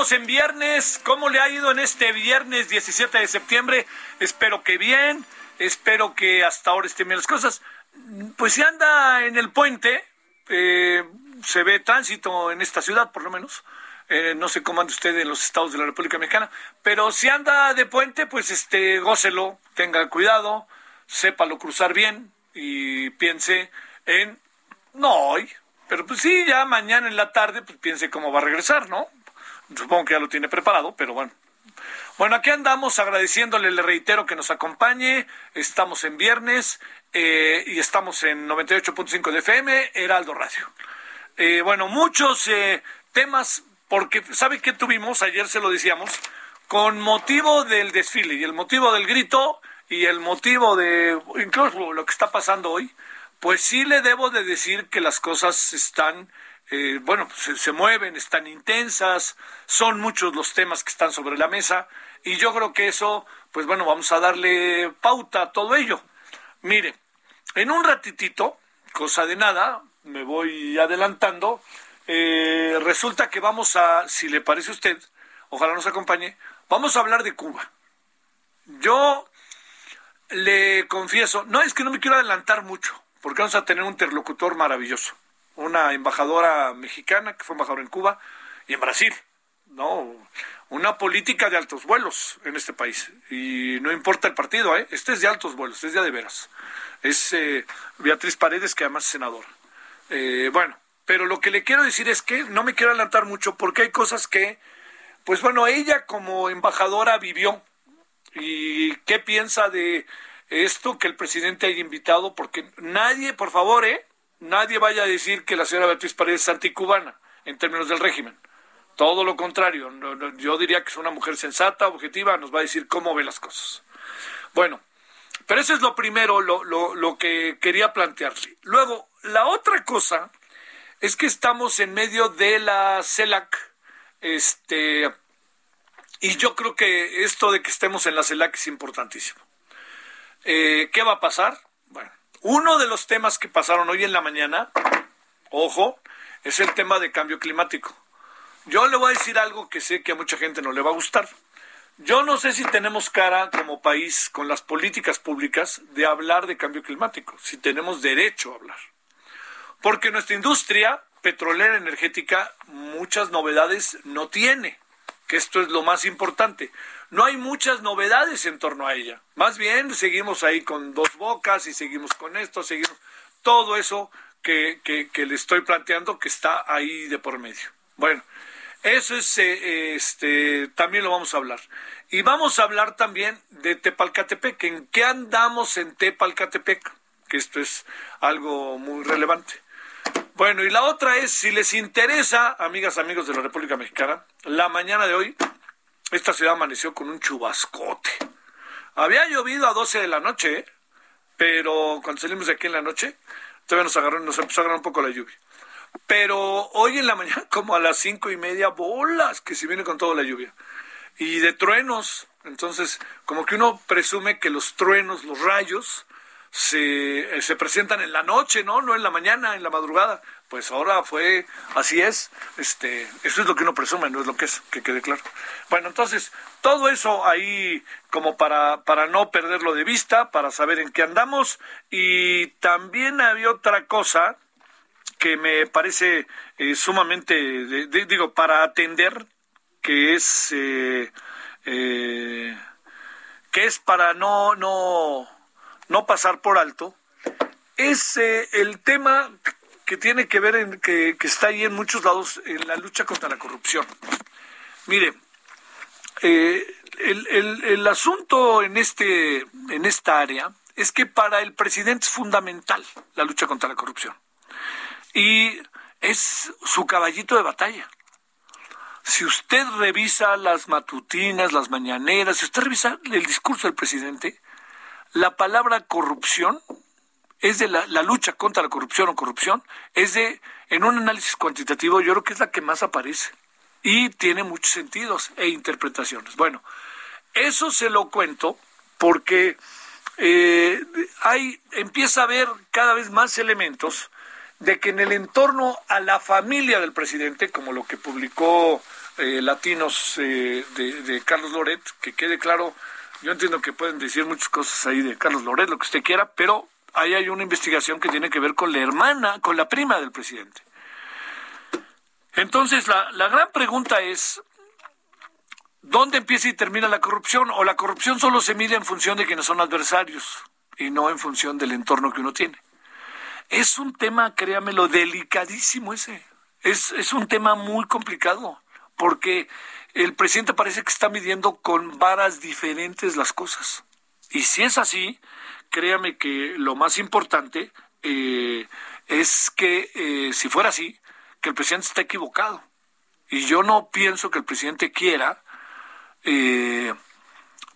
Andamos en viernes. ¿Cómo le ha ido en este viernes 17 de septiembre? Espero que bien, espero que hasta ahora estén bien las cosas. Pues si anda en el puente, eh, se ve tránsito en esta ciudad por lo menos. Eh, no sé cómo anda usted en los estados de la República Mexicana, pero si anda de puente, pues este, gócelo, tenga cuidado, sépalo cruzar bien y piense en, no hoy, pero pues sí, ya mañana en la tarde, pues piense cómo va a regresar, ¿no? Supongo que ya lo tiene preparado, pero bueno. Bueno, aquí andamos agradeciéndole, le reitero que nos acompañe. Estamos en viernes eh, y estamos en 98.5 de FM, Heraldo Radio. Eh, bueno, muchos eh, temas, porque ¿sabe qué tuvimos? Ayer se lo decíamos, con motivo del desfile y el motivo del grito y el motivo de incluso lo que está pasando hoy, pues sí le debo de decir que las cosas están, eh, bueno, se, se mueven, están intensas, son muchos los temas que están sobre la mesa y yo creo que eso, pues bueno, vamos a darle pauta a todo ello. Mire, en un ratitito, cosa de nada, me voy adelantando, eh, resulta que vamos a, si le parece a usted, ojalá nos acompañe, vamos a hablar de Cuba. Yo le confieso, no es que no me quiero adelantar mucho, porque vamos a tener un interlocutor maravilloso, una embajadora mexicana que fue embajadora en Cuba y en Brasil, no, una política de altos vuelos en este país y no importa el partido, ¿eh? este es de altos vuelos, es de, de veras, es eh, Beatriz Paredes que además es senadora. Eh, bueno, pero lo que le quiero decir es que no me quiero adelantar mucho porque hay cosas que, pues bueno, ella como embajadora vivió y qué piensa de esto que el presidente haya invitado, porque nadie, por favor, ¿eh? Nadie vaya a decir que la señora Beatriz Paredes es anticubana en términos del régimen. Todo lo contrario, yo diría que es una mujer sensata, objetiva, nos va a decir cómo ve las cosas. Bueno, pero eso es lo primero, lo, lo, lo que quería plantearle. Luego, la otra cosa es que estamos en medio de la CELAC, este, y yo creo que esto de que estemos en la CELAC es importantísimo. Eh, ¿Qué va a pasar? Uno de los temas que pasaron hoy en la mañana, ojo, es el tema de cambio climático. Yo le voy a decir algo que sé que a mucha gente no le va a gustar. Yo no sé si tenemos cara como país con las políticas públicas de hablar de cambio climático, si tenemos derecho a hablar. Porque nuestra industria petrolera energética muchas novedades no tiene, que esto es lo más importante. No hay muchas novedades en torno a ella. Más bien seguimos ahí con dos bocas y seguimos con esto, seguimos todo eso que, que, le estoy planteando que está ahí de por medio. Bueno, eso es, eh, este, también lo vamos a hablar. Y vamos a hablar también de Tepalcatepec, en qué andamos en Tepalcatepec, que esto es algo muy relevante. Bueno, y la otra es, si les interesa, amigas, amigos de la República Mexicana, la mañana de hoy, esta ciudad amaneció con un chubascote. Había llovido a 12 de la noche, pero cuando salimos de aquí en la noche, todavía nos agarró, nos empezó a agarrar un poco la lluvia. Pero hoy en la mañana, como a las cinco y media, bolas que se viene con toda la lluvia. Y de truenos. Entonces, como que uno presume que los truenos, los rayos, se, eh, se presentan en la noche, ¿no? No en la mañana, en la madrugada. Pues ahora fue, así es, este, eso es lo que uno presume, no es lo que es, que quede claro. Bueno, entonces, todo eso ahí como para, para no perderlo de vista, para saber en qué andamos. Y también había otra cosa que me parece eh, sumamente, digo, para atender, que es, eh, que es para no, no, no pasar por alto, es eh, el tema que tiene que ver en que, está ahí en muchos lados en la lucha contra la corrupción. Mire, eh, el, asunto en este en esta área es que para el presidente es fundamental la lucha contra la corrupción y es su caballito de batalla. Si usted revisa las matutinas, las mañaneras, si usted revisa el discurso del presidente, la palabra corrupción es de la, lucha contra la corrupción o corrupción, es de, en un análisis cuantitativo, yo creo que es la que más aparece y tiene muchos sentidos e interpretaciones. Bueno, eso se lo cuento porque eh, hay, empieza a haber cada vez más elementos de que en el entorno a la familia del presidente, como lo que publicó eh, Latinos eh, de, de Carlos Loret, que quede claro, yo entiendo que pueden decir muchas cosas ahí de Carlos Loret, lo que usted quiera, pero ahí hay una investigación que tiene que ver con la hermana, con la prima del presidente. Entonces, la, la gran pregunta es, ¿dónde empieza y termina la corrupción? ¿O la corrupción solo se mide en función de quienes son adversarios y no en función del entorno que uno tiene? Es un tema, créamelo, delicadísimo ese. Es, es un tema muy complicado, porque el presidente parece que está midiendo con varas diferentes las cosas. Y si es así, créame que lo más importante eh, es que, eh, si fuera así, que el presidente está equivocado. Y yo no pienso que el presidente quiera eh,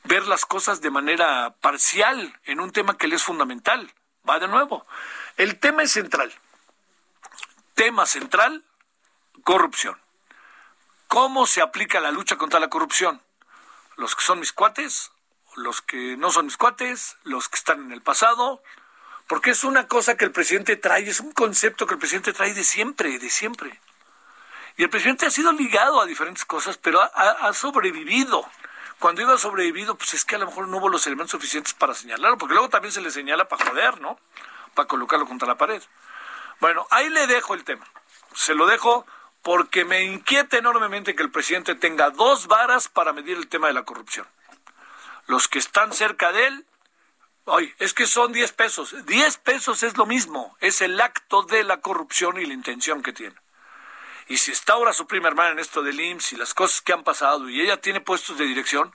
ver las cosas de manera parcial en un tema que le es fundamental. Va de nuevo. El tema es central. Tema central, corrupción. ¿Cómo se aplica la lucha contra la corrupción? Los que son mis cuates, los que no son mis cuates, los que están en el pasado, porque es una cosa que el presidente trae, es un concepto que el presidente trae de siempre, de siempre. Y el presidente ha sido ligado a diferentes cosas, pero ha, sobrevivido. Cuando ha sobrevivido, pues es que a lo mejor no hubo los elementos suficientes para señalarlo, porque luego también se le señala para joder, ¿no? Para colocarlo contra la pared. Bueno, ahí le dejo el tema. Se lo dejo porque me inquieta enormemente que el presidente tenga dos varas para medir el tema de la corrupción. Los que están cerca de él, ay, es que son 10 pesos. 10 pesos es lo mismo, es el acto de la corrupción y la intención que tiene. Y si está ahora su prima hermana en esto del IMSS y las cosas que han pasado y ella tiene puestos de dirección,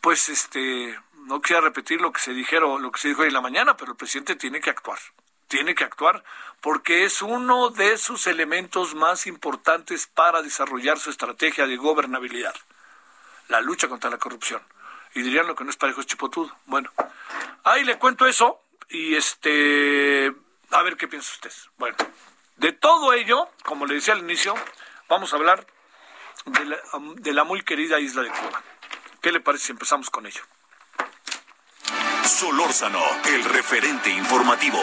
pues este, no quiero repetir lo que se dijeron, lo que se dijo hoy en la mañana, pero el presidente tiene que actuar tiene que actuar porque es uno de sus elementos más importantes para desarrollar su estrategia de gobernabilidad, la lucha contra la corrupción. Y dirían lo que no es parejo es chipotudo. Bueno, ahí le cuento eso y este, a ver qué piensa usted. Bueno, de todo ello, como le decía al inicio, vamos a hablar de la, de la muy querida isla de Cuba. ¿Qué le parece si empezamos con ello? Solórzano, el referente informativo.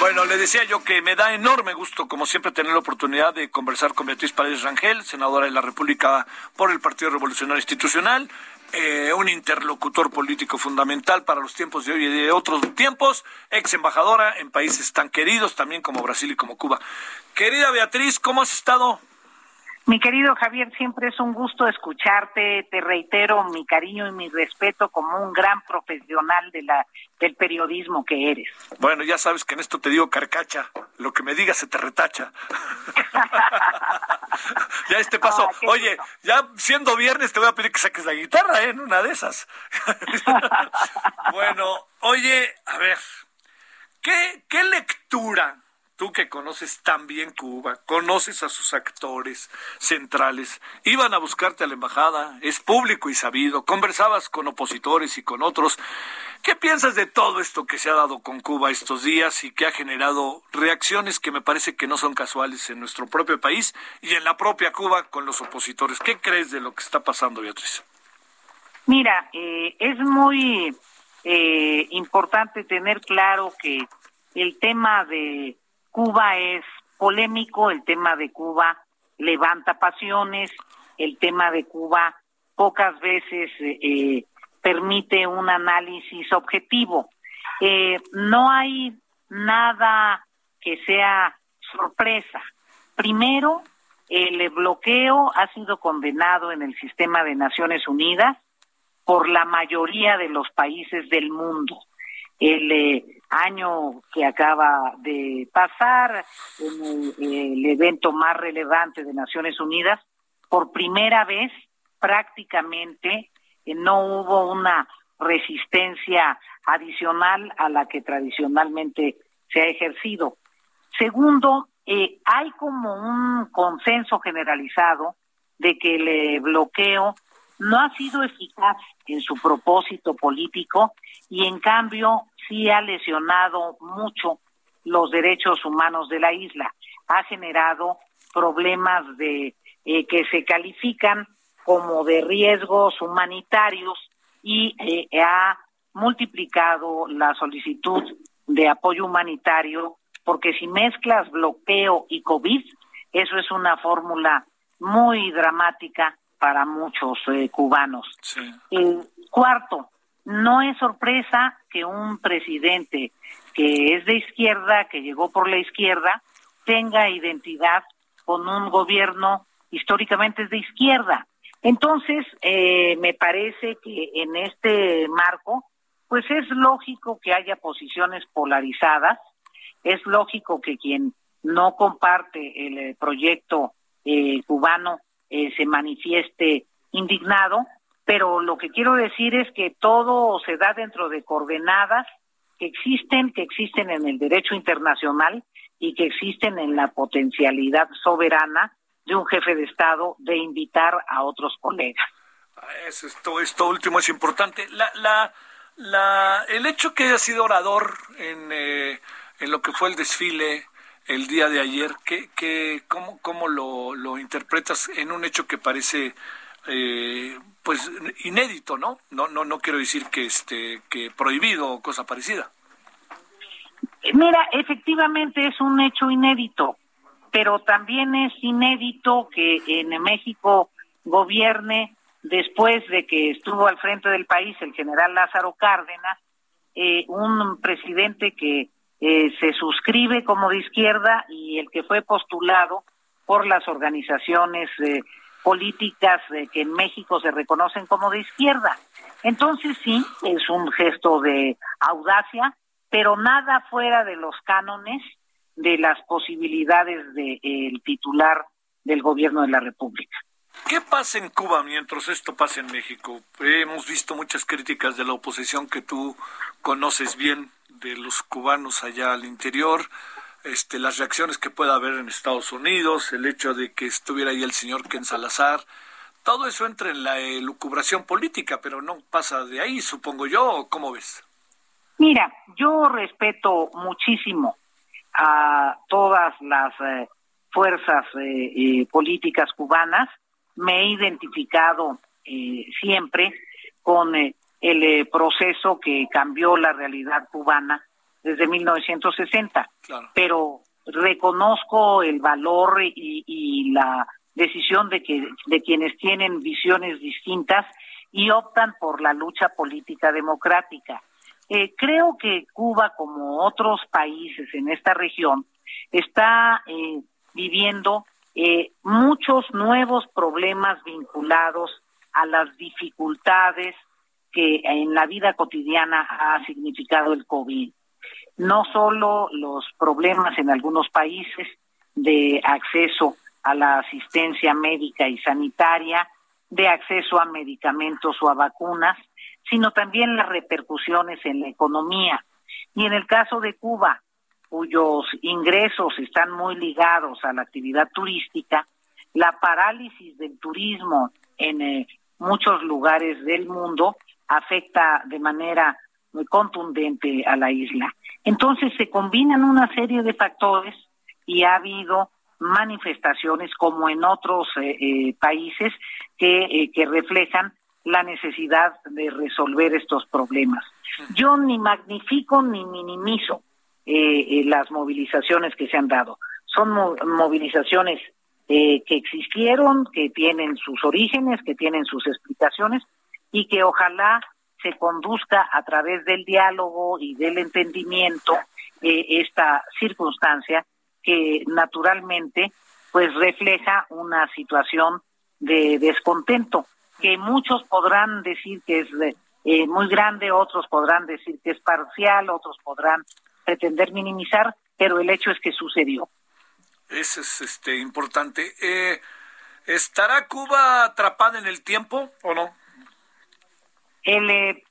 Bueno, le decía yo que me da enorme gusto, como siempre, tener la oportunidad de conversar con Beatriz Paredes Rangel, senadora de la República por el Partido Revolucionario Institucional, eh, un interlocutor político fundamental para los tiempos de hoy y de otros tiempos, ex embajadora en países tan queridos también como Brasil y como Cuba. Querida Beatriz, ¿cómo has estado? Mi querido Javier, siempre es un gusto escucharte. Te reitero mi cariño y mi respeto como un gran profesional de la del periodismo que eres. Bueno, ya sabes que en esto te digo carcacha. Lo que me digas se te retacha. ya este paso. Ah, Oye, ya siendo viernes te voy a pedir que saques la guitarra, ¿eh? En una de esas. bueno, oye, a ver, ¿qué, qué lectura tú que conoces tan bien Cuba, conoces a sus actores centrales, iban a buscarte a la embajada, es público y sabido, conversabas con opositores y con otros. ¿Qué piensas de todo esto que se ha dado con Cuba estos días y que ha generado reacciones que me parece que no son casuales en nuestro propio país y en la propia Cuba con los opositores? ¿Qué crees de lo que está pasando, Beatriz? Mira, eh, es muy eh, importante tener claro que el tema de Cuba es polémico, el tema de Cuba levanta pasiones, el tema de Cuba pocas veces eh, permite un análisis objetivo. Eh, no hay nada que sea sorpresa. Primero, el bloqueo ha sido condenado en el sistema de Naciones Unidas por la mayoría de los países del mundo. El eh, año que acaba de pasar, el, evento más relevante de Naciones Unidas, por primera vez prácticamente no hubo una resistencia adicional a la que tradicionalmente se ha ejercido. Segundo, eh, hay como un consenso generalizado de que el eh, bloqueo no ha sido eficaz en su propósito político y en cambio sí ha lesionado mucho los derechos humanos de la isla. Ha generado problemas de eh, que se califican como de riesgos humanitarios y eh, ha multiplicado la solicitud de apoyo humanitario porque si mezclas bloqueo y COVID, eso es una fórmula muy dramática para muchos eh, cubanos. Cuarto, no es sorpresa que un presidente que es de izquierda, que llegó por la izquierda, tenga identidad con un gobierno históricamente es de izquierda. Entonces, eh, me parece que en este marco, pues es lógico que haya posiciones polarizadas, es lógico que quien no comparte el eh, proyecto eh, cubano se manifieste indignado, pero lo que quiero decir es que todo se da dentro de coordenadas que existen, que existen en el derecho internacional y que existen en la potencialidad soberana de un jefe de Estado de invitar a otros colegas. Eso, esto, esto último es importante. La, la, la, el hecho que haya sido orador en, eh, en lo que fue el desfile el día de ayer, ¿qué, qué, ¿cómo, cómo lo, lo interpretas en un hecho que parece eh, pues inédito, ¿no? No, no, no quiero decir que este, que prohibido o cosa parecida. Mira, efectivamente es un hecho inédito, pero también es inédito que en México gobierne después de que estuvo al frente del país el general Lázaro Cárdenas, eh, un presidente que eh, se suscribe como de izquierda y el que fue postulado por las organizaciones eh, políticas que en México se reconocen como de izquierda. Entonces sí, es un gesto de audacia, pero nada fuera de los cánones de las posibilidades del titular del gobierno de la República. ¿Qué pasa en Cuba mientras esto pasa en México? Hemos visto muchas críticas de la oposición que tú conoces bien de los cubanos allá al interior este, las reacciones que pueda haber en Estados Unidos, el hecho de que estuviera ahí el señor Ken Salazar, todo eso entra en la elucubración política, pero no pasa de ahí, supongo yo, ¿cómo ves? Mira, yo respeto muchísimo a todas las eh, fuerzas eh, políticas cubanas, me he identificado eh, siempre con el proceso que cambió la realidad cubana desde 1960, pero reconozco el valor y, la decisión de que de quienes tienen visiones distintas y optan por la lucha política democrática. Eh, creo que Cuba, como otros países en esta región, está eh, viviendo eh, muchos nuevos problemas vinculados a las dificultades que en la vida cotidiana ha significado el COVID. No solo los problemas en algunos países de acceso a la asistencia médica y sanitaria, de acceso a medicamentos o a vacunas, sino también las repercusiones en la economía. Y en el caso de Cuba, cuyos ingresos están muy ligados a la actividad turística, la parálisis del turismo en eh, muchos lugares del mundo afecta de manera muy contundente a la isla. Entonces se combinan una serie de factores y ha habido manifestaciones como en otros eh, eh, países que, que reflejan la necesidad de resolver estos problemas. Yo ni magnifico ni minimizo eh, las movilizaciones que se han dado. Son movilizaciones que existieron, que tienen sus orígenes, que tienen sus explicaciones y que ojalá se conduzca a través del diálogo y del entendimiento esta circunstancia que naturalmente pues refleja una situación de descontento que muchos podrán decir que es eh, muy grande, otros podrán decir que es parcial, otros podrán pretender minimizar, pero el hecho es que sucedió. Eso es este importante. Eh, ¿Estará Cuba atrapada en el tiempo o no? El, eh,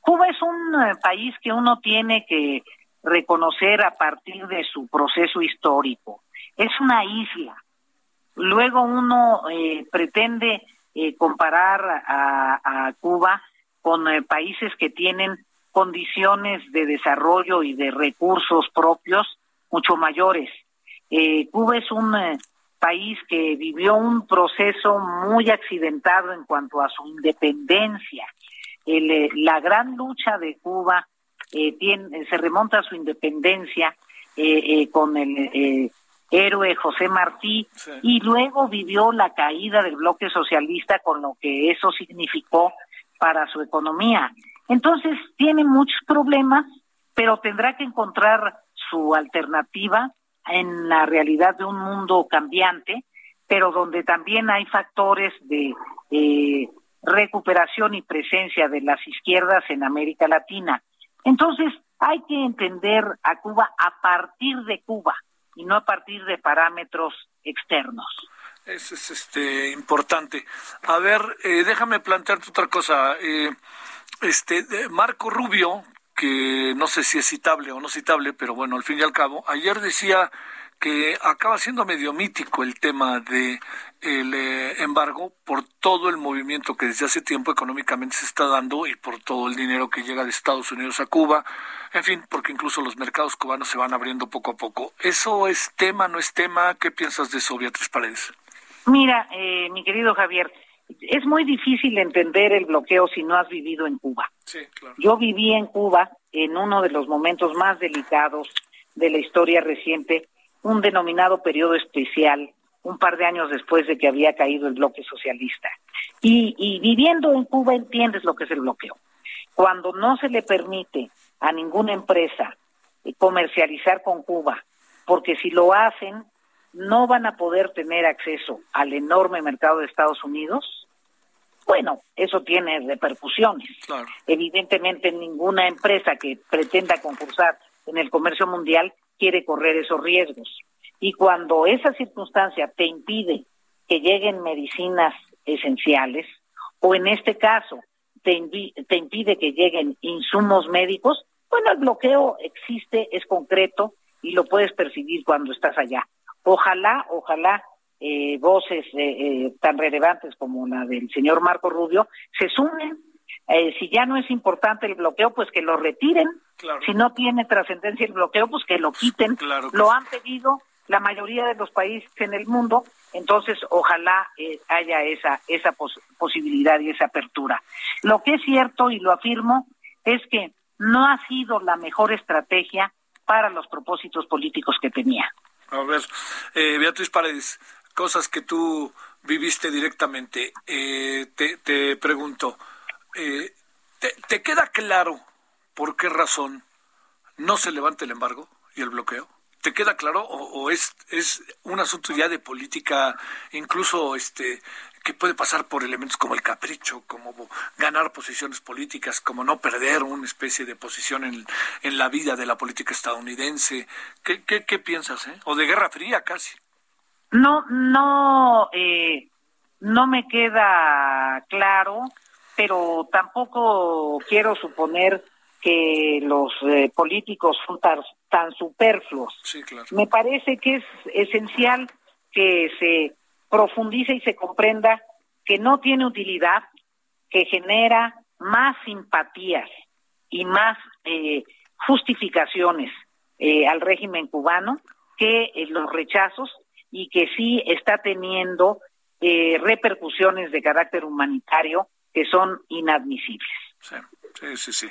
Cuba es un país que uno tiene que reconocer a partir de su proceso histórico. Es una isla. Luego uno eh, pretende eh, comparar a, Cuba con eh, países que tienen condiciones de desarrollo y de recursos propios mucho mayores. Cuba es un país que vivió un proceso muy accidentado en cuanto a su independencia. la gran lucha de Cuba eh, tiene, se remonta a su independencia eh, eh, con el héroe José Martí y luego vivió la caída del bloque socialista con lo que eso significó para su economía. Entonces tiene muchos problemas, pero tendrá que encontrar su alternativa en la realidad de un mundo cambiante, pero donde también hay factores de recuperación y presencia de las izquierdas en América Latina. Entonces, hay que entender a Cuba a partir de Cuba y no a partir de parámetros externos. Eso es este importante. A ver, eh, déjame plantearte otra cosa. Eh, este Marco Rubio, que no sé si es citable o no citable, pero bueno, al fin y al cabo, ayer decía que acaba siendo medio mítico el tema de el eh, embargo por todo el movimiento que desde hace tiempo económicamente se está dando y por todo el dinero que llega de Estados Unidos a Cuba, en fin, porque incluso los mercados cubanos se van abriendo poco a poco. ¿Eso es tema, no es tema? ¿Qué piensas de eso, Beatriz Paredes? Mira, eh, mi querido Javier, es muy difícil entender el bloqueo si no has vivido en Cuba. Sí, claro. Yo viví en Cuba en uno de los momentos más delicados de la historia reciente un denominado periodo especial un par de años después de que había caído el bloque socialista. Y, viviendo en Cuba entiendes lo que es el bloqueo. Cuando no se le permite a ninguna empresa eh, comercializar con Cuba, porque si lo hacen, no van a poder tener acceso al enorme mercado de Estados Unidos, bueno, eso tiene repercusiones. Evidentemente, ninguna empresa que pretenda concursar en el comercio mundial quiere correr esos riesgos. Y cuando esa circunstancia te impide que lleguen medicinas esenciales, o en este caso te, te impide que lleguen insumos médicos, bueno, el bloqueo existe, es concreto y lo puedes percibir cuando estás allá. Ojalá, ojalá eh, voces eh, eh, tan relevantes como la del señor Marco Rubio se sumen eh, si ya no es importante el bloqueo, pues que lo retiren. Si no tiene trascendencia el bloqueo, pues que lo quiten. lo han pedido la mayoría de los países en el mundo, entonces ojalá eh, haya esa, esa posibilidad y esa apertura. Lo que es cierto, y lo afirmo, es que no ha sido la mejor estrategia para los propósitos políticos que tenía. A ver, eh, Beatriz Paredes, cosas que tú viviste directamente. te, te pregunto, eh, ¿te, queda claro por qué razón no se levanta el embargo y el bloqueo? ¿Te queda claro? ¿O, es, es un asunto ya de política, incluso este que puede pasar por elementos como el capricho, como ganar posiciones políticas, como no perder una especie de posición en, en la vida de la política estadounidense. ¿Qué, qué, qué piensas? Eh? O de Guerra Fría casi. No, no, eh, no me queda claro, pero tampoco quiero suponer que los eh, políticos son tan, superfluos. Me parece que es esencial que se profundice y se comprenda que no tiene utilidad, que genera más simpatías y más eh, justificaciones eh, al régimen cubano que los rechazos y que sí está teniendo repercusiones de carácter humanitario que son inadmisibles. Sí, sí, sí.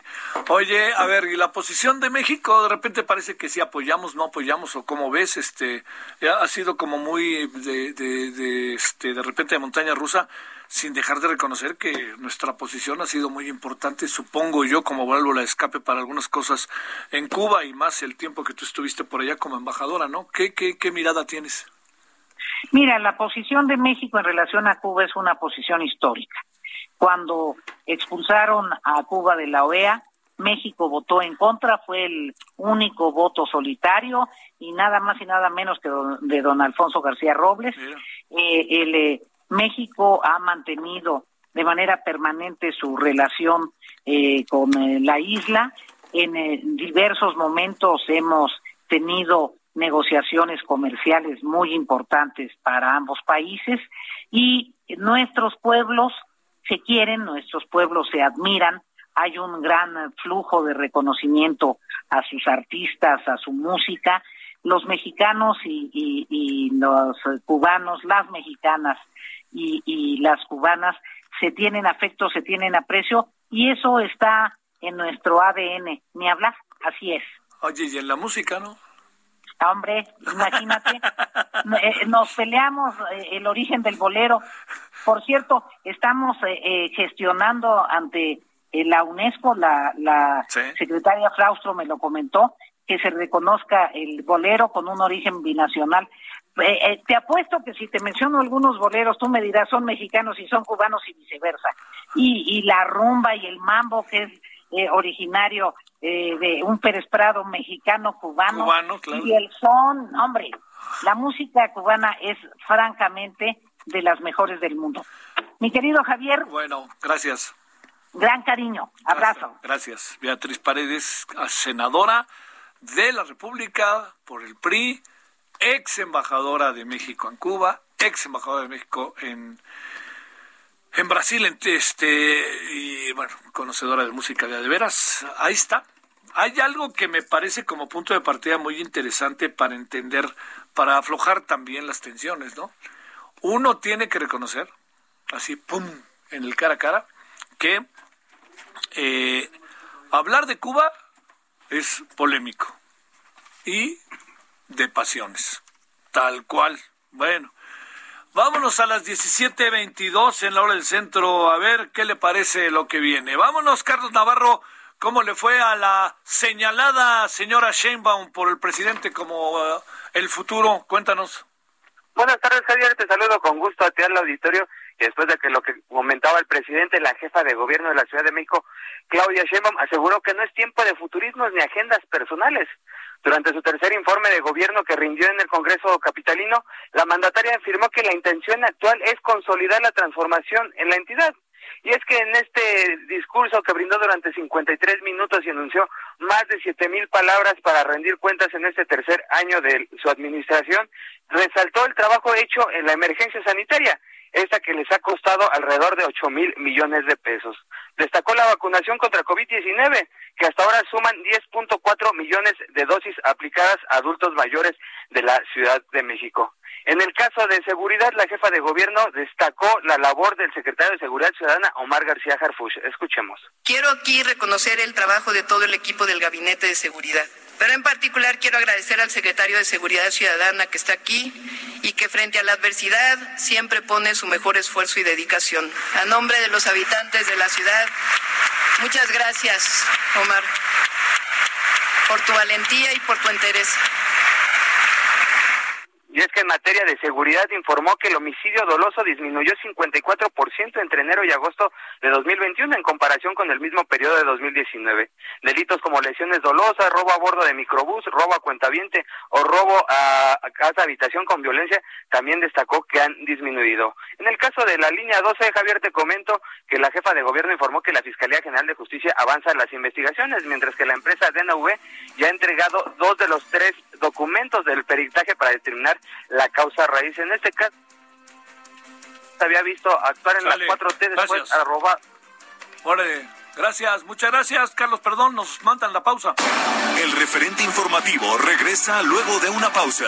Oye, a ver, ¿y la posición de México? De repente parece que sí apoyamos, no apoyamos, o como ves, este, ha sido como muy de, de, de, este, de repente de montaña rusa, sin dejar de reconocer que nuestra posición ha sido muy importante, supongo yo, como válvula de escape para algunas cosas en Cuba y más el tiempo que tú estuviste por allá como embajadora, ¿no? ¿Qué, qué, qué mirada tienes? Mira, la posición de México en relación a Cuba es una posición histórica cuando expulsaron a Cuba de la OEA, México votó en contra, fue el único voto solitario y nada más y nada menos que de don Alfonso García Robles. Eh, el, eh, México ha mantenido de manera permanente su relación eh, con la isla. En diversos momentos hemos tenido negociaciones comerciales muy importantes para ambos países y nuestros pueblos se quieren, nuestros pueblos se admiran, hay un gran flujo de reconocimiento a sus artistas, a su música. Los mexicanos y, los cubanos, las mexicanas y, las cubanas se tienen afecto, se tienen aprecio y eso está en nuestro ADN. Ni hablar, así es. Oye, y en la música, ¿no? Hombre, imagínate, eh, nos peleamos eh, el origen del bolero. Por cierto, estamos eh, gestionando ante la UNESCO, la, la secretaria Fraustro me lo comentó, que se reconozca el bolero con un origen binacional. te apuesto que si te menciono algunos boleros, tú me dirás son mexicanos y son cubanos y viceversa. Y, y la rumba y el mambo, que es originario eh, de un Pérez Prado mexicano cubano, y el son, hombre, la música cubana es francamente de las mejores del mundo. Mi querido Javier. Bueno, gracias. Gran cariño, abrazo. Gracias. Beatriz Paredes, senadora de la República por el PRI, ex embajadora de México en Cuba, ex embajadora de México en en Brasil, este, y bueno, conocedora de música de, veras, ahí está. Hay algo que me parece como punto de partida muy interesante para entender, para aflojar también las tensiones, ¿no? Uno tiene que reconocer, así, pum, en el cara a cara, que eh, hablar de Cuba es polémico y de pasiones, tal cual. Bueno, Vámonos a las 17.22 en la hora del centro a ver qué le parece lo que viene. Vámonos, Carlos Navarro. ¿Cómo le fue a la señalada señora Sheinbaum por el presidente como eh, el futuro? Cuéntanos. Buenas tardes, Javier. Te saludo con gusto a ti al auditorio. Y después de que lo que comentaba el presidente, la jefa de gobierno de la Ciudad de México, Claudia Sheinbaum, aseguró que no es tiempo de futurismos ni agendas personales. Durante su tercer informe de gobierno que rindió en el Congreso Capitalino, la mandataria afirmó que la intención actual es consolidar la transformación en la entidad. Y es que en este discurso que brindó durante 53 minutos y anunció más de siete mil palabras para rendir cuentas en este tercer año de su administración, resaltó el trabajo hecho en la emergencia sanitaria esta que les ha costado alrededor de 8 mil millones de pesos. Destacó la vacunación contra COVID-19, que hasta ahora suman 10.4 millones de dosis aplicadas a adultos mayores de la Ciudad de México. En el caso de seguridad, la jefa de gobierno destacó la labor del secretario de Seguridad Ciudadana, Omar García Harfuch. Escuchemos. Quiero aquí reconocer el trabajo de todo el equipo del Gabinete de Seguridad. Pero en particular quiero agradecer al secretario de Seguridad Ciudadana que está aquí y que frente a la adversidad siempre pone su mejor esfuerzo y dedicación. A nombre de los habitantes de la ciudad, muchas gracias, Omar, por tu valentía y por tu interés. Es que en materia de seguridad informó que el homicidio doloso disminuyó 54% entre enero y agosto de 2021 en comparación con el mismo periodo de 2019. Delitos como lesiones dolosas, robo a bordo de microbús, robo a cuentaviente o robo a casa habitación con violencia también destacó que han disminuido. En el caso de la línea 12, Javier, te comento que la jefa de gobierno informó que la Fiscalía General de Justicia avanza en las investigaciones, mientras que la empresa DNV ya ha entregado dos de los tres documentos del peritaje para determinar la causa raíz. En este caso, se había visto actuar en las 4T después arroba. Gracias, muchas gracias, Carlos. Perdón, nos mandan la pausa. El referente informativo regresa luego de una pausa.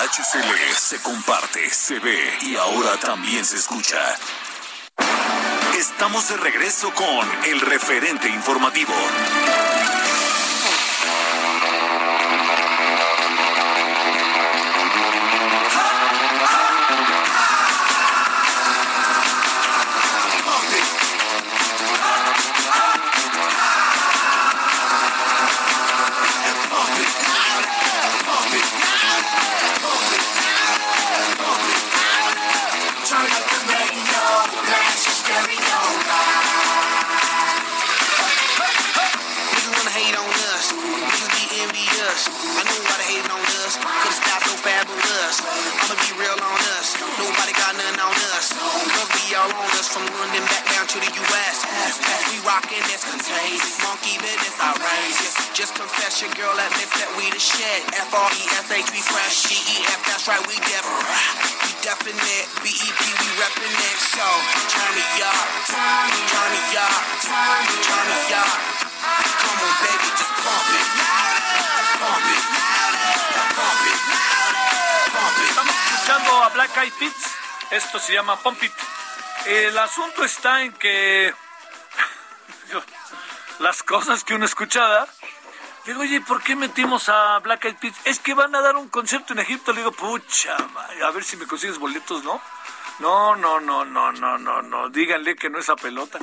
HCL se comparte, se ve y ahora también se escucha. Estamos de regreso con el referente informativo. Esto se llama Pump It. El asunto está en que las cosas que uno escuchaba. Digo, oye, ¿por qué metimos a Black Eyed Peas? Es que van a dar un concierto en Egipto. Le digo, pucha, a ver si me consigues boletos, ¿no? No, no, no, no, no, no, no. Díganle que no es a pelota.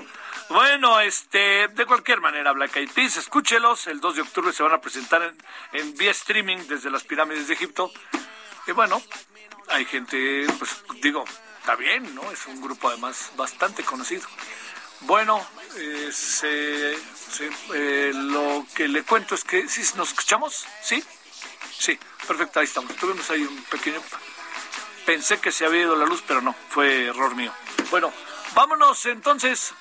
Bueno, este, de cualquier manera, Black Eyed Peas, escúchelos. El 2 de octubre se van a presentar en, en vía streaming desde las pirámides de Egipto. Y bueno, hay gente, pues digo, está bien, ¿no? Es un grupo además bastante conocido. Bueno, eh, eh, lo que le cuento es que, ¿sí nos escuchamos? ¿Sí? Sí, perfecto, ahí estamos. Tuvimos ahí un pequeño... Pensé que se había ido la luz, pero no, fue error mío. Bueno, vámonos entonces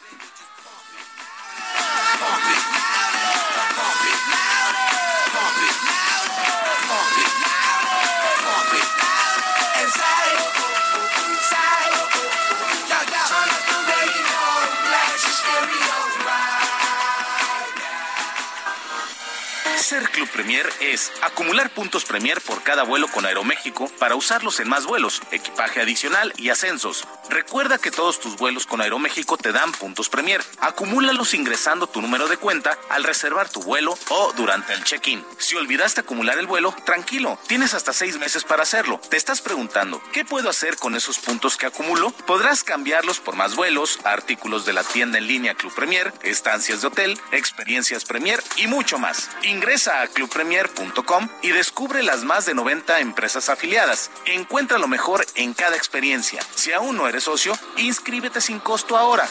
Premier es acumular puntos Premier por cada vuelo con Aeroméxico para usarlos en más vuelos, equipaje adicional y ascensos. Recuerda que todos tus vuelos con Aeroméxico te dan puntos Premier. Acumúlalos ingresando tu número de cuenta al reservar tu vuelo o durante el check-in. Si olvidaste acumular el vuelo, tranquilo, tienes hasta seis meses para hacerlo. Te estás preguntando, ¿qué puedo hacer con esos puntos que acumulo? Podrás cambiarlos por más vuelos, artículos de la tienda en línea Club Premier, estancias de hotel, experiencias Premier y mucho más. Ingresa a clubpremier.com y descubre las más de 90 empresas afiliadas. Encuentra lo mejor en cada experiencia. Si aún no eres socio, inscríbete sin costo ahora.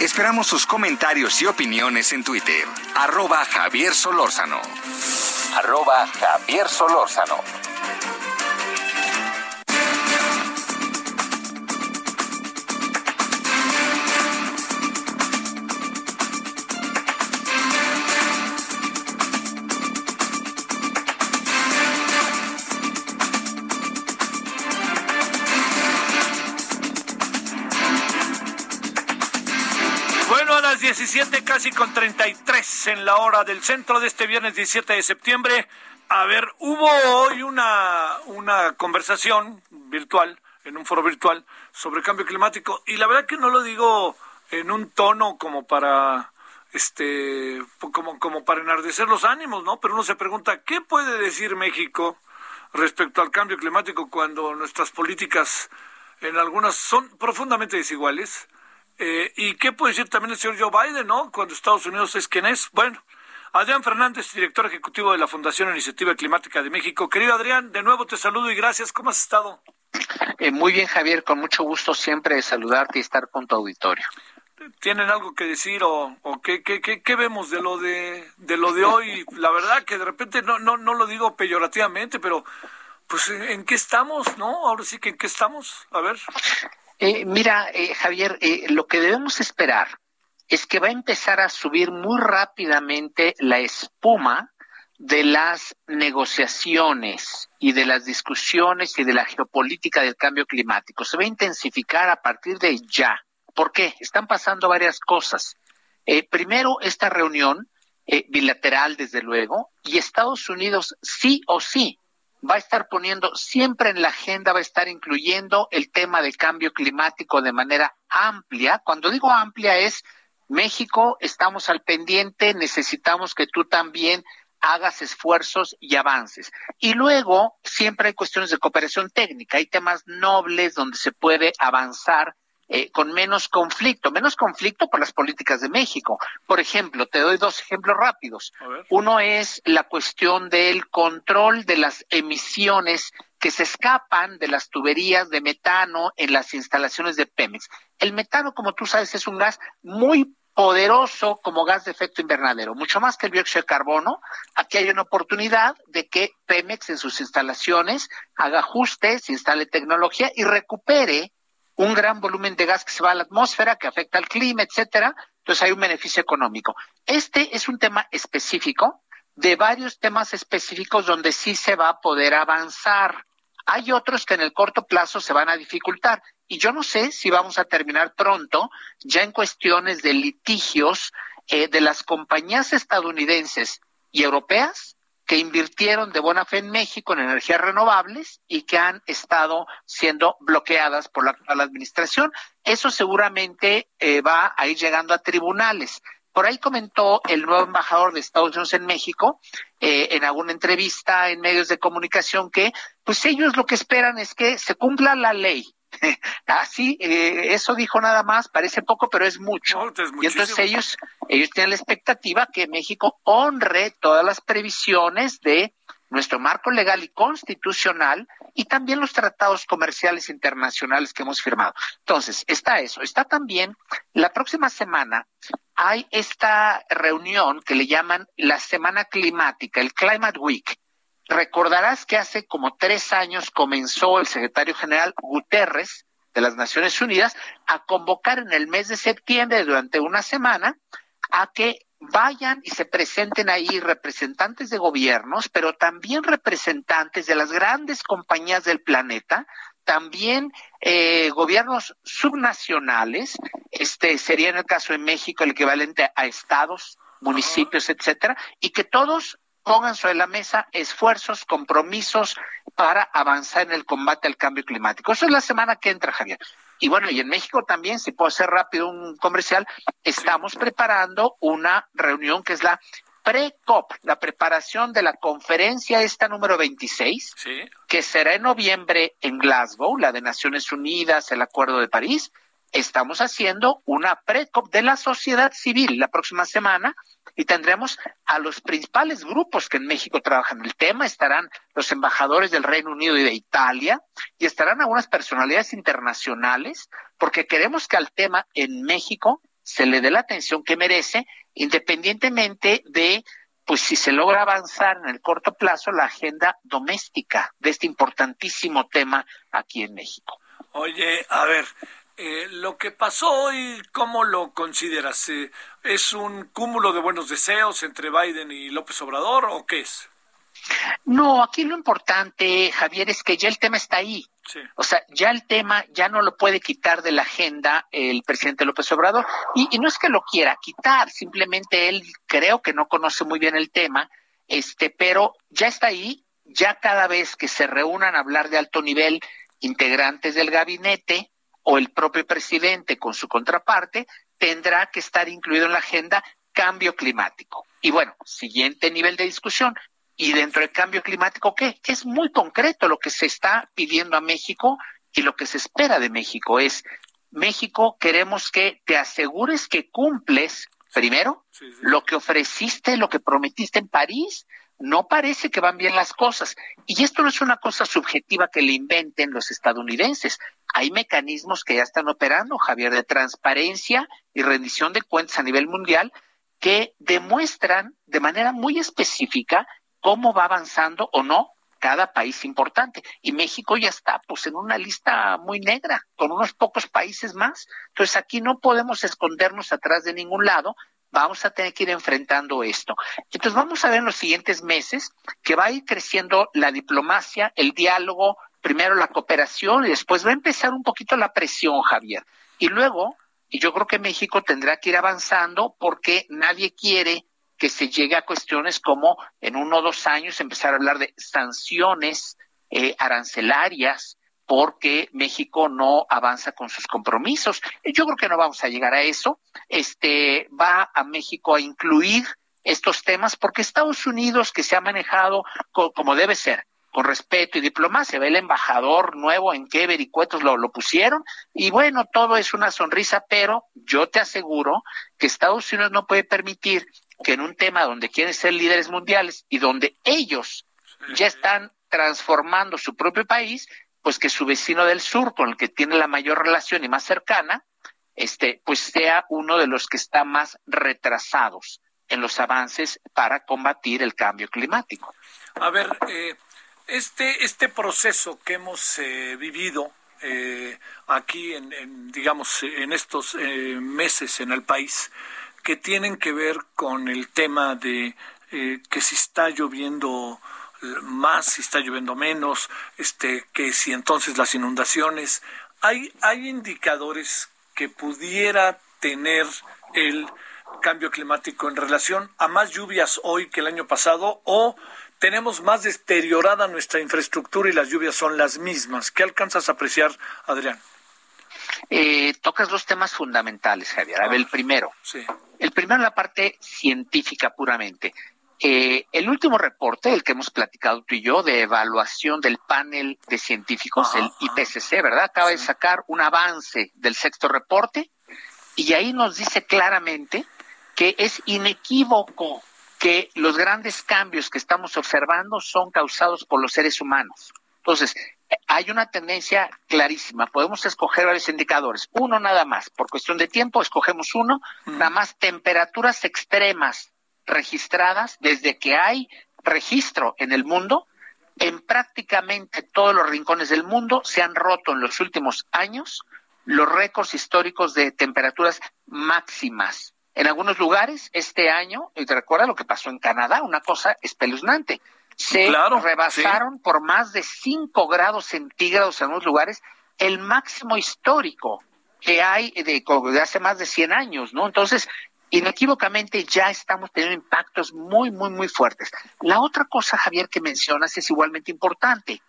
Esperamos sus comentarios y opiniones en Twitter. Arroba Javier Solórzano. Arroba Javier Solórzano. 17, casi con 33 en la hora del centro de este viernes 17 de septiembre. A ver, hubo hoy una, una conversación virtual, en un foro virtual, sobre cambio climático. Y la verdad que no lo digo en un tono como para este como, como para enardecer los ánimos, ¿no? Pero uno se pregunta, ¿qué puede decir México respecto al cambio climático cuando nuestras políticas en algunas son profundamente desiguales? Eh, ¿Y qué puede decir también el señor Joe Biden, ¿no? Cuando Estados Unidos es quien es. Bueno, Adrián Fernández, director ejecutivo de la Fundación Iniciativa Climática de México. Querido Adrián, de nuevo te saludo y gracias. ¿Cómo has estado? Eh, muy bien, Javier, con mucho gusto siempre saludarte y estar con tu auditorio. ¿Tienen algo que decir o, o qué, qué, qué, vemos de lo de, de lo de hoy? La verdad que de repente no, no, no lo digo peyorativamente, pero pues ¿en qué estamos, no? Ahora sí que ¿en qué estamos? A ver. Eh, mira, eh, Javier, eh, lo que debemos esperar es que va a empezar a subir muy rápidamente la espuma de las negociaciones y de las discusiones y de la geopolítica del cambio climático. Se va a intensificar a partir de ya. ¿Por qué? Están pasando varias cosas. primero, esta reunión bilateral, desde luego, y Estados Unidos sí o sí va a estar poniendo siempre en la agenda, va a estar incluyendo el tema de cambio climático de manera amplia. Cuando digo amplia es México, estamos al pendiente, necesitamos que tú también hagas esfuerzos y avances. Y luego siempre hay cuestiones de cooperación técnica, hay temas nobles donde se puede avanzar eh, con menos conflicto, menos conflicto por las políticas de México. Por ejemplo, te doy dos ejemplos rápidos. Uno es la cuestión del control de las emisiones que se escapan de las tuberías de metano en las instalaciones de Pemex. El metano, como tú sabes, es un gas muy poderoso como gas de efecto invernadero, mucho más que el dióxido de carbono. Aquí hay una oportunidad de que Pemex en sus instalaciones haga ajustes, instale tecnología y recupere un gran volumen de gas que se va a la atmósfera, que afecta al clima, etcétera. Entonces hay un beneficio económico. Este es un tema específico de varios temas específicos donde sí se va a poder avanzar. Hay otros que en el corto plazo se van a dificultar. Y yo no sé si vamos a terminar pronto ya en cuestiones de litigios eh, de las compañías estadounidenses y europeas que invirtieron de buena fe en México en energías renovables y que han estado siendo bloqueadas por la actual administración. Eso seguramente eh, va a ir llegando a tribunales. Por ahí comentó el nuevo embajador de Estados Unidos en México eh, en alguna entrevista en medios de comunicación que pues ellos lo que esperan es que se cumpla la ley Así, ah, eh, eso dijo nada más, parece poco, pero es mucho. y entonces ellos, ellos tienen la expectativa que México honre todas las previsiones de nuestro marco legal y constitucional y también los tratados comerciales internacionales que hemos firmado. Entonces, está eso. Está también, la próxima semana hay esta reunión que le llaman la Semana Climática, el Climate Week, Recordarás que hace como tres años comenzó el secretario general Guterres de las Naciones Unidas a convocar en el mes de septiembre durante una semana a que vayan y se presenten ahí representantes de gobiernos, pero también representantes de las grandes compañías del planeta, también eh, gobiernos subnacionales, este sería en el caso de México el equivalente a estados, municipios, etcétera, y que todos pongan sobre la mesa esfuerzos, compromisos para avanzar en el combate al cambio climático. Eso es la semana que entra, Javier. Y bueno, y en México también, si puedo hacer rápido un comercial, estamos preparando una reunión que es la pre-COP, la preparación de la conferencia esta número 26, que será en noviembre en Glasgow, la de Naciones Unidas, el Acuerdo de París. Estamos haciendo una pre-COP de la sociedad civil la próxima semana y tendremos a los principales grupos que en México trabajan el tema, estarán los embajadores del Reino Unido y de Italia, y estarán algunas personalidades internacionales, porque queremos que al tema en México se le dé la atención que merece, independientemente de pues si se logra avanzar en el corto plazo la agenda doméstica de este importantísimo tema aquí en México. Oye, a ver, eh, lo que pasó hoy, ¿cómo lo consideras? Eh, ¿Es un cúmulo de buenos deseos entre Biden y López Obrador o qué es? No, aquí lo importante, Javier, es que ya el tema está ahí. O sea, ya el tema ya no lo puede quitar de la agenda el presidente López Obrador. Y, y, no es que lo quiera quitar, simplemente él creo que no conoce muy bien el tema, este, pero ya está ahí, ya cada vez que se reúnan a hablar de alto nivel integrantes del gabinete o el propio presidente con su contraparte, tendrá que estar incluido en la agenda cambio climático. Y bueno, siguiente nivel de discusión, y dentro del cambio climático, ¿qué? Es muy concreto lo que se está pidiendo a México y lo que se espera de México es, México, queremos que te asegures que cumples, primero, lo que ofreciste, lo que prometiste en París. No parece que van bien las cosas. Y esto no es una cosa subjetiva que le inventen los estadounidenses. Hay mecanismos que ya están operando, Javier, de transparencia y rendición de cuentas a nivel mundial que demuestran de manera muy específica cómo va avanzando o no cada país importante. Y México ya está pues en una lista muy negra, con unos pocos países más. Entonces aquí no podemos escondernos atrás de ningún lado, vamos a tener que ir enfrentando esto. Entonces vamos a ver en los siguientes meses que va a ir creciendo la diplomacia, el diálogo, primero la cooperación y después va a empezar un poquito la presión, Javier. Y luego, y yo creo que México tendrá que ir avanzando porque nadie quiere que se llegue a cuestiones como en uno o dos años empezar a hablar de sanciones eh, arancelarias porque México no avanza con sus compromisos. Yo creo que no vamos a llegar a eso. Este va a México a incluir estos temas porque Estados Unidos, que se ha manejado como debe ser, con respeto y diplomacia. Ve el embajador nuevo en qué vericuetos lo, lo pusieron. Y bueno, todo es una sonrisa, pero yo te aseguro que Estados Unidos no puede permitir que en un tema donde quieren ser líderes mundiales y donde ellos ya están transformando su propio país, pues que su vecino del sur, con el que tiene la mayor relación y más cercana, este, pues sea uno de los que está más retrasados en los avances para combatir el cambio climático. A ver, eh, este, este proceso que hemos eh, vivido eh, aquí, en, digamos, en estos meses en el país, que tienen que ver con el tema de eh, que si está lloviendo más, si está lloviendo menos, este, que si entonces las inundaciones, hay, hay indicadores que pudiera tener el cambio climático en relación a más lluvias hoy que el año pasado o tenemos más deteriorada nuestra infraestructura y las lluvias son las mismas. ¿Qué alcanzas a apreciar, Adrián? Eh, tocas dos temas fundamentales, Javier. A ver, el primero. Sí. El primero, la parte científica puramente. Eh, el último reporte, el que hemos platicado tú y yo, de evaluación del panel de científicos, el IPCC, ¿verdad? Acaba de sacar un avance del sexto reporte y ahí nos dice claramente que es inequívoco que los grandes cambios que estamos observando son causados por los seres humanos. Entonces, hay una tendencia clarísima. Podemos escoger varios indicadores. Uno nada más. Por cuestión de tiempo, escogemos uno. Nada más temperaturas extremas registradas desde que hay registro en el mundo. En prácticamente todos los rincones del mundo se han roto en los últimos años los récords históricos de temperaturas máximas. En algunos lugares, este año, y te recuerda lo que pasó en Canadá, una cosa espeluznante se rebasaron por más de 5 grados centígrados en unos lugares, el máximo histórico que hay de, de hace más de 100 años, ¿no? Entonces, inequívocamente ya estamos teniendo impactos muy, muy, muy fuertes. La otra cosa, Javier, que mencionas es igualmente importante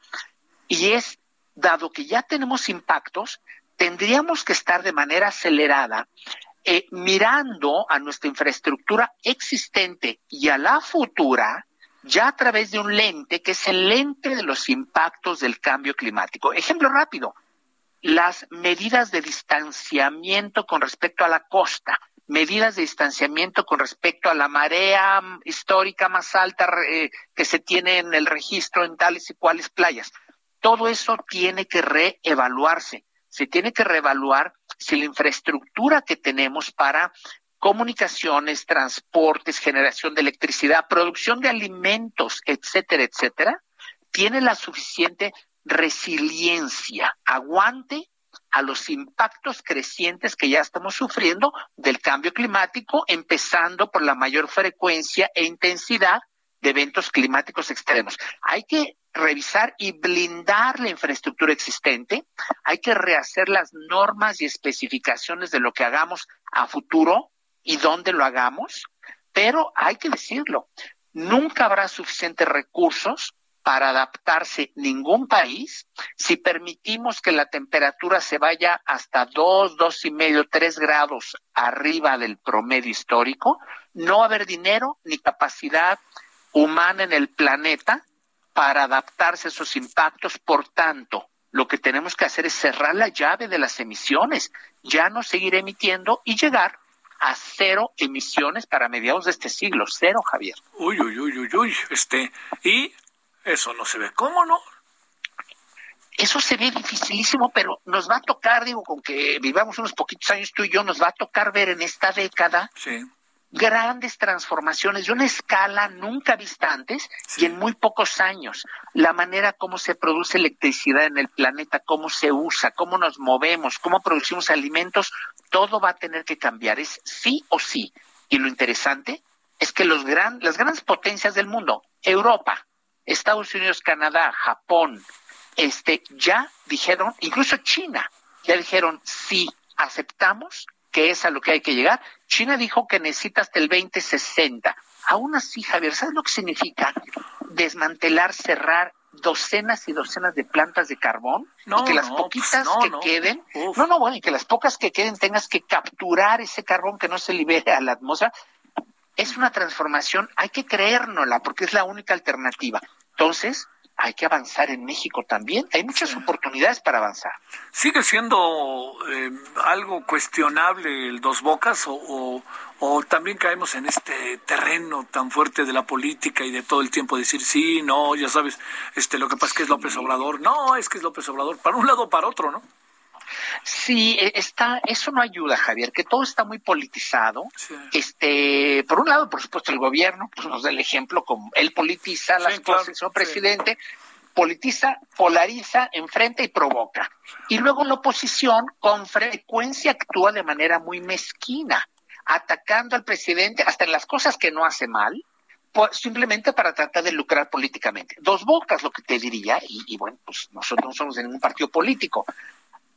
y es, dado que ya tenemos impactos, tendríamos que estar de manera acelerada eh, mirando a nuestra infraestructura existente y a la futura ya a través de un lente que es el lente de los impactos del cambio climático. Ejemplo rápido, las medidas de distanciamiento con respecto a la costa, medidas de distanciamiento con respecto a la marea histórica más alta eh, que se tiene en el registro en tales y cuales playas. Todo eso tiene que reevaluarse. Se tiene que reevaluar si la infraestructura que tenemos para comunicaciones, transportes, generación de electricidad, producción de alimentos, etcétera, etcétera, tiene la suficiente resiliencia, aguante a los impactos crecientes que ya estamos sufriendo del cambio climático, empezando por la mayor frecuencia e intensidad de eventos climáticos extremos. Hay que revisar y blindar la infraestructura existente, hay que rehacer las normas y especificaciones de lo que hagamos a futuro y dónde lo hagamos, pero hay que decirlo, nunca habrá suficientes recursos para adaptarse ningún país si permitimos que la temperatura se vaya hasta dos, dos y medio, tres grados arriba del promedio histórico, no va a haber dinero ni capacidad humana en el planeta para adaptarse a esos impactos. Por tanto, lo que tenemos que hacer es cerrar la llave de las emisiones, ya no seguir emitiendo y llegar a cero emisiones para mediados de este siglo, cero, Javier. Uy, uy, uy, uy, uy, este, y eso no se ve, ¿cómo no? Eso se ve dificilísimo, pero nos va a tocar, digo, con que vivamos unos poquitos años tú y yo, nos va a tocar ver en esta década sí grandes transformaciones de una escala nunca vista antes y en muy pocos años. La manera como se produce electricidad en el planeta, cómo se usa, cómo nos movemos, cómo producimos alimentos, todo va a tener que cambiar. Es sí o sí. Y lo interesante es que los gran, las grandes potencias del mundo, Europa, Estados Unidos, Canadá, Japón, este, ya dijeron, incluso China, ya dijeron, sí, aceptamos que es a lo que hay que llegar. China dijo que necesita hasta el 2060. Aún así, Javier, ¿sabes lo que significa desmantelar, cerrar docenas y docenas de plantas de carbón y que las poquitas que queden, no, no, bueno, y que las pocas que queden tengas que capturar ese carbón que no se libere a la atmósfera, es una transformación, hay que creérnosla porque es la única alternativa. Entonces, hay que avanzar en México también. Hay muchas oportunidades para avanzar. ¿Sigue siendo eh, algo cuestionable el dos bocas o, o, también caemos en este terreno tan fuerte de la política y de todo el tiempo decir sí, no, ya sabes, este lo que pasa es que es López Obrador, no, es que es López Obrador, para un lado o para otro, ¿no? Sí, e, está, eso no ayuda, Javier, que todo está muy politizado. Este, por un lado, por supuesto, el gobierno, pues nos da el ejemplo, como él politiza las cosas, el presidente, politiza, polariza, enfrenta y provoca. Y luego la oposición con frecuencia actúa de manera muy mezquina, atacando al presidente hasta en las cosas que no hace mal, pues, simplemente para tratar de lucrar políticamente. Dos bocas, lo que te diría, y, y bueno, pues nosotros no somos de ningún partido político,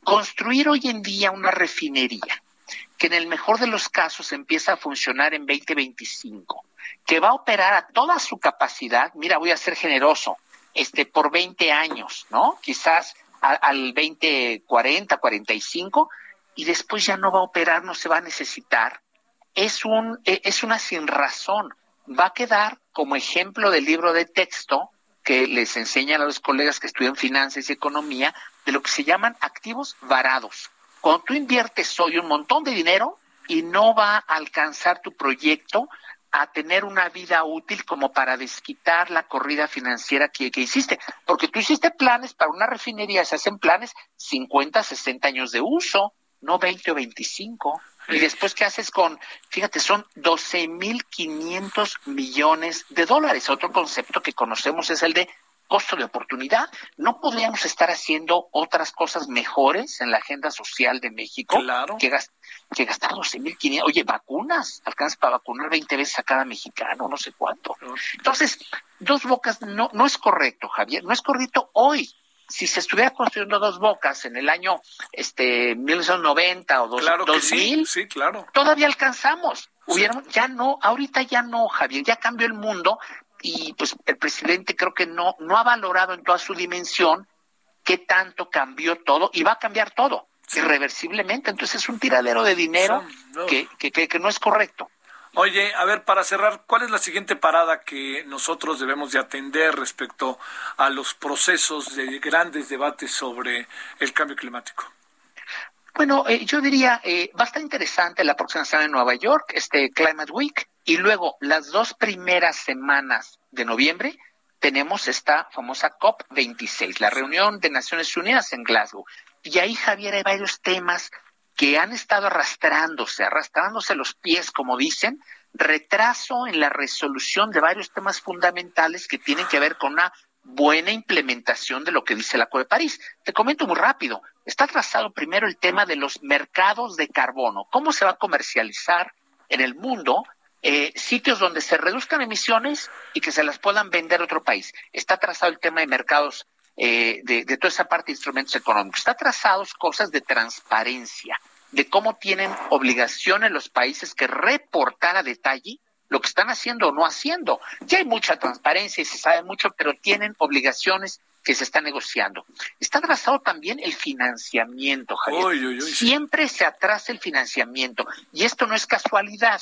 Construir hoy en día una refinería que en el mejor de los casos empieza a funcionar en 2025, que va a operar a toda su capacidad, mira, voy a ser generoso, este por 20 años, ¿no? Quizás al 2040, 45 y después ya no va a operar, no se va a necesitar. Es un e, es una sin razón. Va a quedar como ejemplo del libro de texto que les enseñan a los colegas que estudian finanzas y economía de lo que se llaman activos varados. Cuando tú inviertes hoy un montón de dinero y no va a alcanzar tu proyecto a tener una vida útil como para desquitar la corrida financiera que, que, hiciste. Porque tú hiciste planes para una refinería, se hacen planes 50, 60 años de uso, no 20 o 25. Y después, ¿qué haces con, fíjate, son 12.500 millones de dólares? Otro concepto que conocemos es el de costo de oportunidad. ¿No podríamos estar haciendo otras cosas mejores en la agenda social de México claro. que, que gastar 12.500? Oye, vacunas, alcanzas para vacunar 20 veces a cada mexicano, no sé cuánto. Entonces, dos bocas no, no es correcto, Javier, no es correcto hoy si se estuviera construyendo dos bocas en el año este 1990 o dos, claro 2000, sí, sí, claro. todavía alcanzamos. Hubieron, ya no, ahorita ya no, Javier, ya cambió el mundo y pues el presidente creo que no, no ha valorado en toda su dimensión qué tanto cambió todo y va a cambiar todo irreversiblemente. Entonces es un tiradero de dinero que, que, que no es correcto. Oye, a ver, para cerrar, ¿cuál es la siguiente parada que nosotros debemos de atender respecto a los procesos de grandes debates sobre el cambio climático? Bueno, eh, yo diría, eh, va a estar interesante la próxima semana en Nueva York, este Climate Week, y luego las dos primeras semanas de noviembre tenemos esta famosa COP26, la reunión de Naciones Unidas en Glasgow. Y ahí, Javier, hay varios temas que han estado arrastrándose, arrastrándose los pies, como dicen, retraso en la resolución de varios temas fundamentales que tienen que ver con una buena implementación de lo que dice la Acuerdo de París. Te comento muy rápido. Está atrasado primero el tema de los mercados de carbono. ¿Cómo se va a comercializar en el mundo eh, sitios donde se reduzcan emisiones y que se las puedan vender a otro país. Está trazado el tema de mercados eh, de, de, toda esa parte de instrumentos económicos. Está trazados cosas de transparencia, de cómo tienen obligaciones los países que reportar a detalle lo que están haciendo o no haciendo. Ya hay mucha transparencia y se sabe mucho, pero tienen obligaciones que se están negociando. Está atrasado también el financiamiento, Javier. Siempre se atrasa el financiamiento y esto no es casualidad.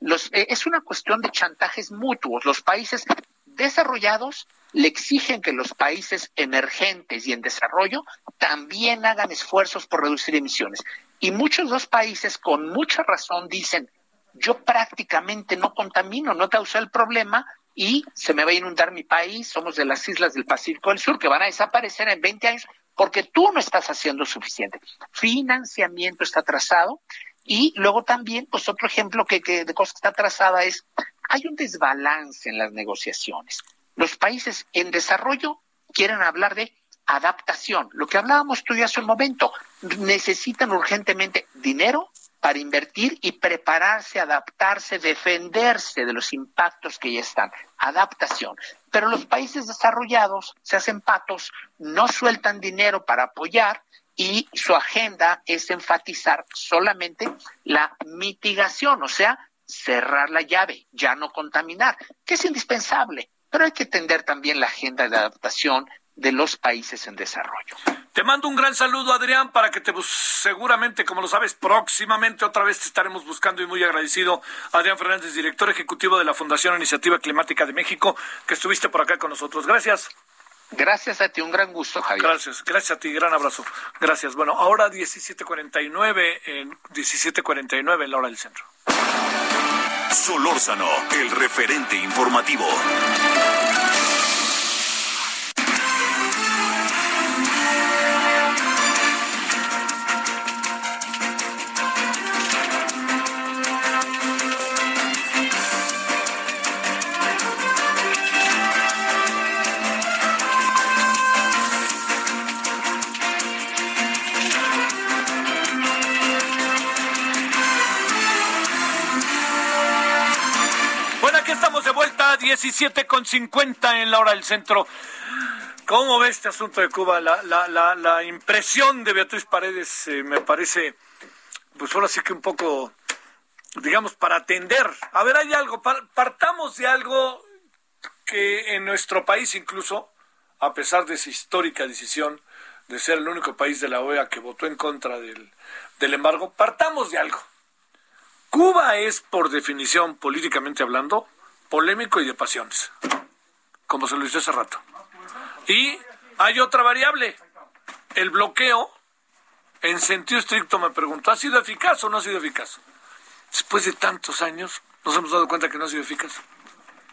Los, eh, es una cuestión de chantajes mutuos. Los países desarrollados le exigen que los países emergentes y en desarrollo también hagan esfuerzos por reducir emisiones. Y muchos de los países con mucha razón dicen, yo prácticamente no contamino, no causa el problema y se me va a inundar mi país, somos de las islas del Pacífico del Sur que van a desaparecer en 20 años porque tú no estás haciendo suficiente. Financiamiento está atrasado y luego también, pues otro ejemplo que, que de cosa que está atrasada es, hay un desbalance en las negociaciones. Los países en desarrollo quieren hablar de adaptación, lo que hablábamos tú ya hace un momento, necesitan urgentemente dinero para invertir y prepararse, adaptarse, defenderse de los impactos que ya están. Adaptación. Pero los países desarrollados se hacen patos, no sueltan dinero para apoyar y su agenda es enfatizar solamente la mitigación, o sea, cerrar la llave, ya no contaminar, que es indispensable. Pero hay que atender también la agenda de adaptación de los países en desarrollo. Te mando un gran saludo, Adrián, para que te seguramente, como lo sabes, próximamente otra vez te estaremos buscando y muy agradecido. Adrián Fernández, director ejecutivo de la Fundación Iniciativa Climática de México, que estuviste por acá con nosotros. Gracias. Gracias a ti, un gran gusto, Javier. Gracias, gracias a ti, gran abrazo. Gracias. Bueno, ahora 17:49 en 17:49 en la hora del centro. Solórzano, el referente informativo. 17 con 50 en la hora del centro. ¿Cómo ve este asunto de Cuba? La, impresión de Beatriz Paredes eh, me parece, pues ahora sí que un poco, digamos, para atender. A ver, hay algo, partamos de algo que en nuestro país incluso, a pesar de esa histórica decisión de ser el único país de la OEA que votó en contra del, del embargo, partamos de algo. Cuba es, por definición, políticamente hablando, polémico y de pasiones, como se lo hizo hace rato. Y hay otra variable, el bloqueo, en sentido estricto me pregunto, ¿ha sido eficaz o no ha sido eficaz? Después de tantos años nos hemos dado cuenta que no ha sido eficaz.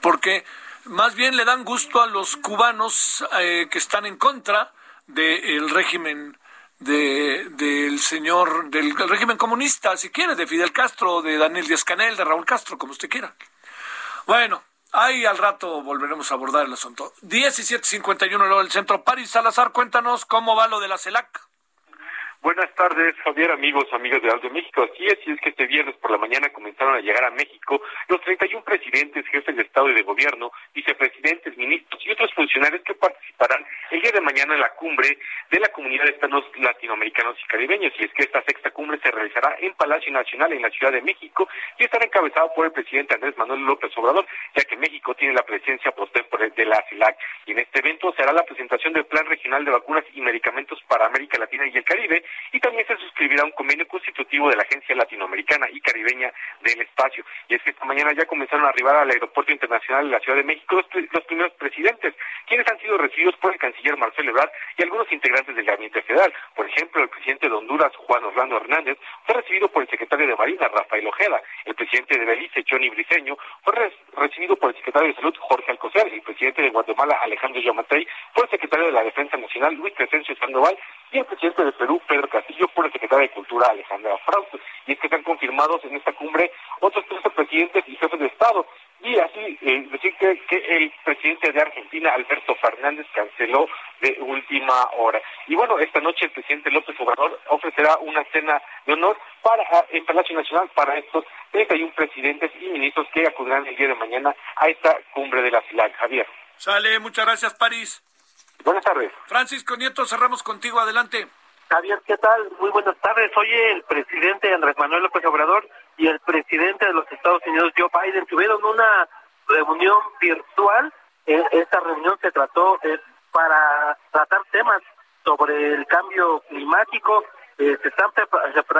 Porque más bien le dan gusto a los cubanos eh, que están en contra del régimen del señor, del régimen comunista, si quiere, de Fidel Castro, de Daniel Díaz Canel, de Raúl Castro, como usted quiera. Bueno, ahí al rato volveremos a abordar el asunto. 17.51 luego del centro. París Salazar, cuéntanos cómo va lo de la CELAC. Buenas tardes, Javier, amigos, amigas de Alto México. Así es, y es que este viernes por la mañana comenzaron a llegar a México los 31 presidentes, jefes de Estado y de Gobierno, vicepresidentes, ministros y otros funcionarios que participarán el día de mañana en la cumbre de la Comunidad de Estados Latinoamericanos y Caribeños. Y es que esta sexta cumbre se realizará en Palacio Nacional en la Ciudad de México y estará encabezado por el presidente Andrés Manuel López Obrador, ya que México tiene la presencia posterior de la CELAC. Y en este evento se hará la presentación del Plan Regional de Vacunas y Medicamentos para América Latina y el Caribe y también se suscribirá un convenio constitutivo de la Agencia Latinoamericana y Caribeña del Espacio. Y es que esta mañana ya comenzaron a arribar al Aeropuerto Internacional de la Ciudad de México los, primeros presidentes, quienes han sido recibidos por el canciller Marcelo Ebrard y algunos integrantes del Gabinete Federal. Por ejemplo, el presidente de Honduras, Juan Orlando Hernández, fue recibido por el secretario de Marina, Rafael Ojeda. El presidente de Belice, Johnny Briceño, fue recibido por el secretario de Salud, Jorge Alcocer. El presidente de Guatemala, Alejandro Yamatei, por el secretario de la Defensa Nacional, Luis Crescencio Sandoval, y el presidente de Perú, Pedro Castillo, por el secretario de Cultura, Alejandra Frausto. Y es que están confirmados en esta cumbre otros 13 presidentes y jefes de Estado. Y así eh, decir que, el presidente de Argentina, Alberto Fernández, canceló de última hora. Y bueno, esta noche el presidente López Obrador ofrecerá una cena de honor para ah, Palacio Nacional para estos 31 presidentes y ministros que acudirán el día de mañana a esta cumbre de la CILAC. Javier. Sale, muchas gracias, París. Buenas tardes. Francisco Nieto, cerramos contigo, adelante. Javier, ¿qué tal? Muy buenas tardes. Hoy el presidente Andrés Manuel López Obrador y el presidente de los Estados Unidos, Joe Biden, tuvieron una reunión virtual. Eh, esta reunión se trató eh, para tratar temas sobre el cambio climático. Eh, se están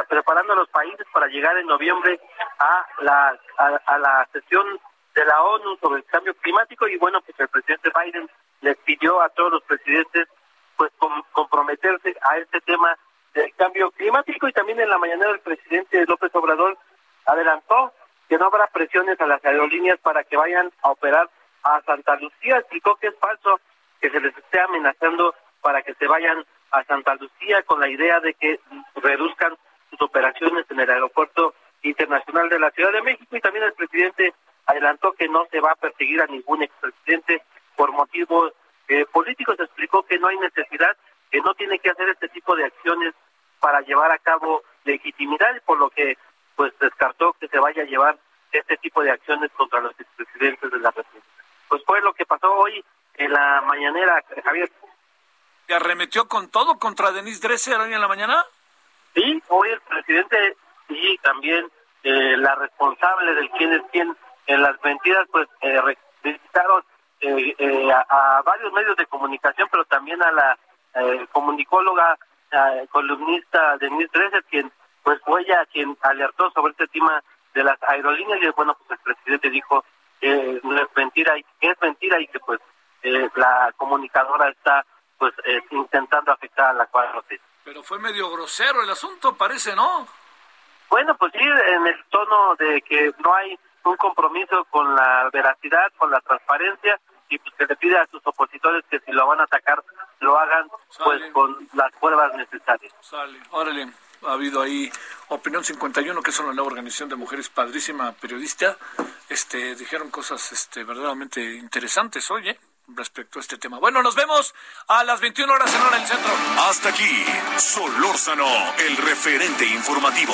preparando los países para llegar en noviembre a la, a, la sesión de la ONU sobre el cambio climático y bueno, pues el presidente Biden les pidió a todos los presidentes pues comprometerse a este tema del cambio climático y también en la mañana el presidente López Obrador adelantó que no habrá presiones a las aerolíneas para que vayan a operar a Santa Lucía. Explicó que es falso que se les esté amenazando para que se vayan a Santa Lucía con la idea de que reduzcan sus operaciones en el aeropuerto internacional de la Ciudad de México y también el presidente adelantó que no se va a perseguir a ningún expresidente por motivos eh, políticos. Explicó que no hay necesidad, que no tiene que hacer este tipo de acciones para llevar a cabo legitimidad por lo que pues descartó que se vaya a llevar este tipo de acciones contra los expresidentes de la República. Pues fue lo que pasó hoy en la mañanera, Javier. ¿Se arremetió con todo contra Denise Dresser hoy en la mañana? Sí, hoy el presidente y también eh, la responsable del quién es quién en las mentiras, pues eh, eh, eh, a, varios medios de comunicación, pero también a la comunicóloga, columnista Denise Dresser, quien pues fue ella quien alertó sobre este tema de las aerolíneas y bueno, pues el presidente dijo que es mentira y que es mentira y que pues eh, la comunicadora está pues eh, intentando afectar a la 4 Pero fue medio grosero el asunto, parece, ¿no? Bueno, pues sí, en el tono de que no hay un compromiso con la veracidad, con la transparencia y pues que le pide a sus opositores que si lo van a atacar lo hagan pues con las pruebas necesarias. Sale, órale ha habido ahí Opinión 51, que es una nueva organización de mujeres padrísima periodista, este, dijeron cosas este, verdaderamente interesantes hoy, ¿eh? respecto a este tema. Bueno, nos vemos a las 21 horas en hora del centro. Hasta aquí, Solórzano, el referente informativo.